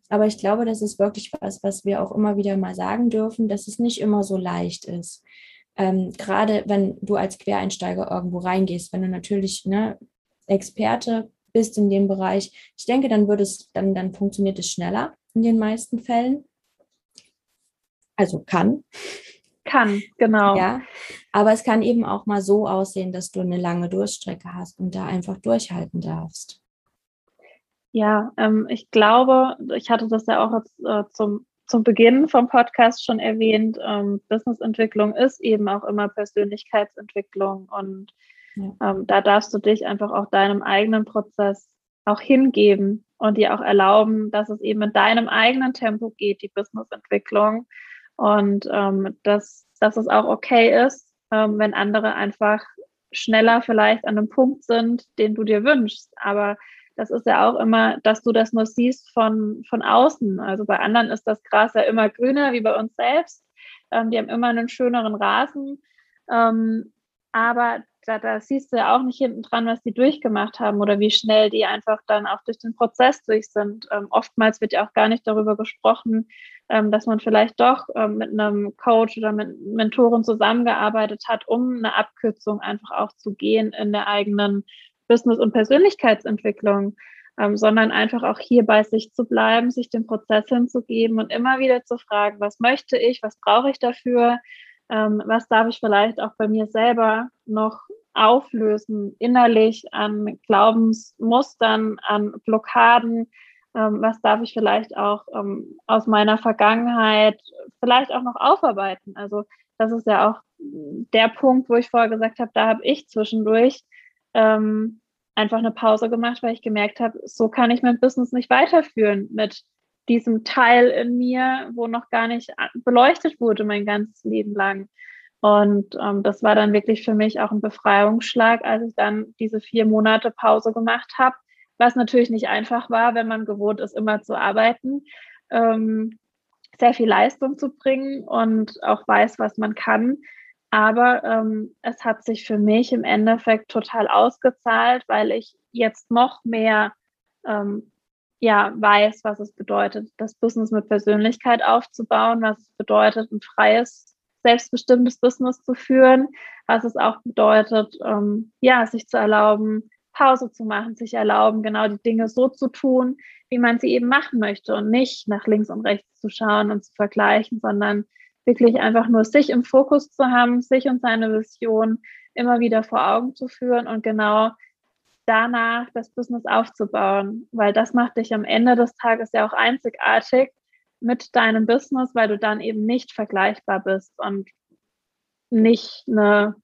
Aber ich glaube, das ist wirklich was, was wir auch immer wieder mal sagen dürfen, dass es nicht immer so leicht ist. Ähm, Gerade wenn du als Quereinsteiger irgendwo reingehst, wenn du natürlich ne, Experte bist in dem Bereich, ich denke, dann wird es, dann, dann funktioniert es schneller in den meisten Fällen. Also kann. Kann, genau. Ja, aber es kann eben auch mal so aussehen, dass du eine lange Durchstrecke hast und da einfach durchhalten darfst. Ja, ähm, ich glaube, ich hatte das ja auch jetzt, äh, zum, zum Beginn vom Podcast schon erwähnt. Ähm, Businessentwicklung ist eben auch immer Persönlichkeitsentwicklung und ja. ähm, da darfst du dich einfach auch deinem eigenen Prozess auch hingeben und dir auch erlauben, dass es eben in deinem eigenen Tempo geht, die Businessentwicklung und ähm, dass, dass es auch okay ist, ähm, wenn andere einfach schneller vielleicht an einem Punkt sind, den du dir wünschst. Aber das ist ja auch immer, dass du das nur siehst von, von außen. Also bei anderen ist das Gras ja immer grüner wie bei uns selbst. Ähm, die haben immer einen schöneren Rasen. Ähm, aber da, da siehst du ja auch nicht hinten dran, was die durchgemacht haben oder wie schnell die einfach dann auch durch den Prozess durch sind. Ähm, oftmals wird ja auch gar nicht darüber gesprochen, ähm, dass man vielleicht doch ähm, mit einem Coach oder mit Mentoren zusammengearbeitet hat, um eine Abkürzung einfach auch zu gehen in der eigenen Business- und Persönlichkeitsentwicklung, ähm, sondern einfach auch hier bei sich zu bleiben, sich dem Prozess hinzugeben und immer wieder zu fragen, was möchte ich, was brauche ich dafür, ähm, was darf ich vielleicht auch bei mir selber noch auflösen, innerlich an Glaubensmustern, an Blockaden, ähm, was darf ich vielleicht auch ähm, aus meiner Vergangenheit vielleicht auch noch aufarbeiten. Also das ist ja auch der Punkt, wo ich vorher gesagt habe, da habe ich zwischendurch ähm, einfach eine Pause gemacht, weil ich gemerkt habe, so kann ich mein Business nicht weiterführen mit diesem Teil in mir, wo noch gar nicht beleuchtet wurde mein ganzes Leben lang. Und ähm, das war dann wirklich für mich auch ein Befreiungsschlag, als ich dann diese vier Monate Pause gemacht habe, was natürlich nicht einfach war, wenn man gewohnt ist, immer zu arbeiten, ähm, sehr viel Leistung zu bringen und auch weiß, was man kann. Aber ähm, es hat sich für mich im Endeffekt total ausgezahlt, weil ich jetzt noch mehr ähm, ja, weiß, was es bedeutet, das Business mit Persönlichkeit aufzubauen, was es bedeutet, ein freies, selbstbestimmtes Business zu führen, was es auch bedeutet, ähm, ja, sich zu erlauben, Pause zu machen, sich erlauben, genau die Dinge so zu tun, wie man sie eben machen möchte und nicht nach links und rechts zu schauen und zu vergleichen, sondern wirklich einfach nur sich im Fokus zu haben, sich und seine Vision immer wieder vor Augen zu führen und genau danach das Business aufzubauen, weil das macht dich am Ende des Tages ja auch einzigartig mit deinem Business, weil du dann eben nicht vergleichbar bist und nicht eine,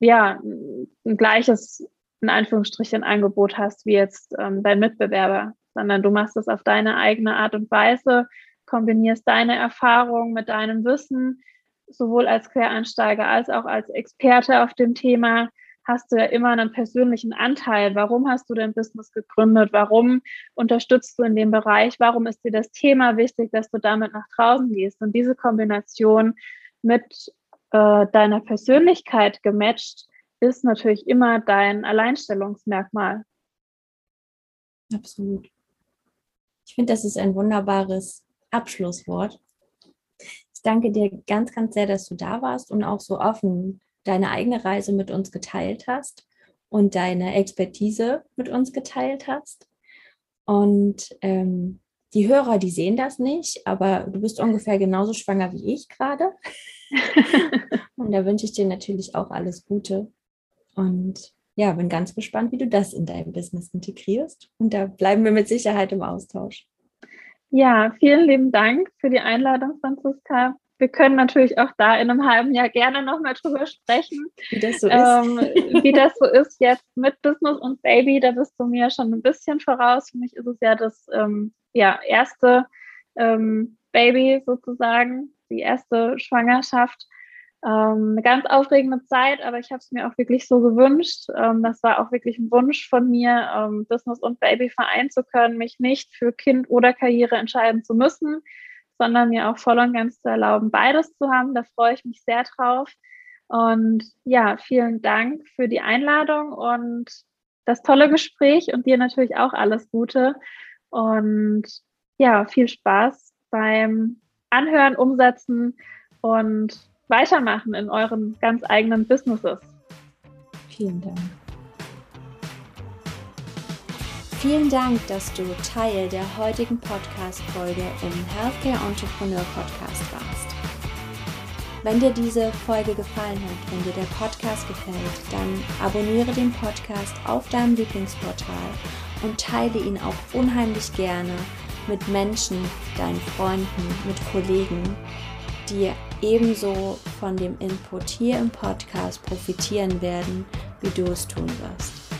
ja, ein gleiches, in Anführungsstrichen, Angebot hast wie jetzt ähm, dein Mitbewerber, sondern du machst es auf deine eigene Art und Weise, kombinierst deine Erfahrung mit deinem Wissen, sowohl als Quereinsteiger als auch als Experte auf dem Thema hast du ja immer einen persönlichen Anteil. Warum hast du dein Business gegründet? Warum unterstützt du in dem Bereich? Warum ist dir das Thema wichtig, dass du damit nach draußen gehst? Und diese Kombination mit äh, deiner Persönlichkeit gematcht ist natürlich immer dein Alleinstellungsmerkmal. Absolut. Ich finde, das ist ein wunderbares Abschlusswort. Ich danke dir ganz, ganz sehr, dass du da warst und auch so offen deine eigene Reise mit uns geteilt hast und deine Expertise mit uns geteilt hast. Und ähm, die Hörer, die sehen das nicht, aber du bist ungefähr genauso schwanger wie ich gerade. *laughs* und da wünsche ich dir natürlich auch alles Gute. Und ja, bin ganz gespannt, wie du das in dein Business integrierst. Und da bleiben wir mit Sicherheit im Austausch. Ja, vielen lieben Dank für die Einladung, Franziska wir können natürlich auch da in einem halben Jahr gerne nochmal drüber sprechen, wie das so ist. Ähm, wie das so ist jetzt mit Business und Baby. Da bist du mir schon ein bisschen voraus. Für mich ist es ja das ähm, ja, erste ähm, Baby sozusagen, die erste Schwangerschaft. Ähm, eine ganz aufregende Zeit, aber ich habe es mir auch wirklich so gewünscht. Ähm, das war auch wirklich ein Wunsch von mir, ähm, Business und Baby vereinen zu können, mich nicht für Kind oder Karriere entscheiden zu müssen sondern mir auch voll und ganz zu erlauben, beides zu haben. Da freue ich mich sehr drauf. Und ja, vielen Dank für die Einladung und das tolle Gespräch und dir natürlich auch alles Gute. Und ja, viel Spaß beim Anhören, Umsetzen und weitermachen in euren ganz eigenen Businesses. Vielen Dank. Vielen Dank, dass du Teil der heutigen Podcast-Folge im Healthcare Entrepreneur Podcast warst. Wenn dir diese Folge gefallen hat, wenn dir der Podcast gefällt, dann abonniere den Podcast auf deinem Lieblingsportal und teile ihn auch unheimlich gerne mit Menschen, deinen Freunden, mit Kollegen, die ebenso von dem Input hier im Podcast profitieren werden, wie du es tun wirst.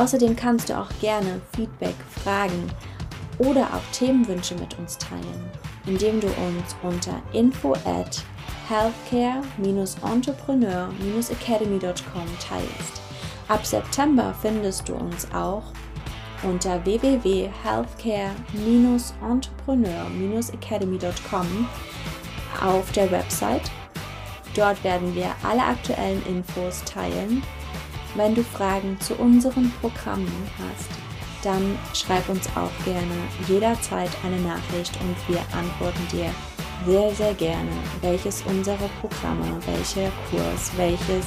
Außerdem kannst du auch gerne Feedback, Fragen oder auch Themenwünsche mit uns teilen, indem du uns unter info at healthcare-entrepreneur-academy.com teilst. Ab September findest du uns auch unter www.healthcare-entrepreneur-academy.com auf der Website. Dort werden wir alle aktuellen Infos teilen. Wenn du Fragen zu unseren Programmen hast, dann schreib uns auch gerne jederzeit eine Nachricht und wir antworten dir sehr, sehr gerne, welches unserer Programme, welcher Kurs, welches,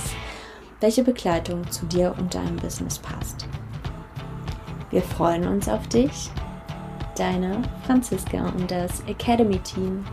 welche Begleitung zu dir und deinem Business passt. Wir freuen uns auf dich, deine Franziska und das Academy Team.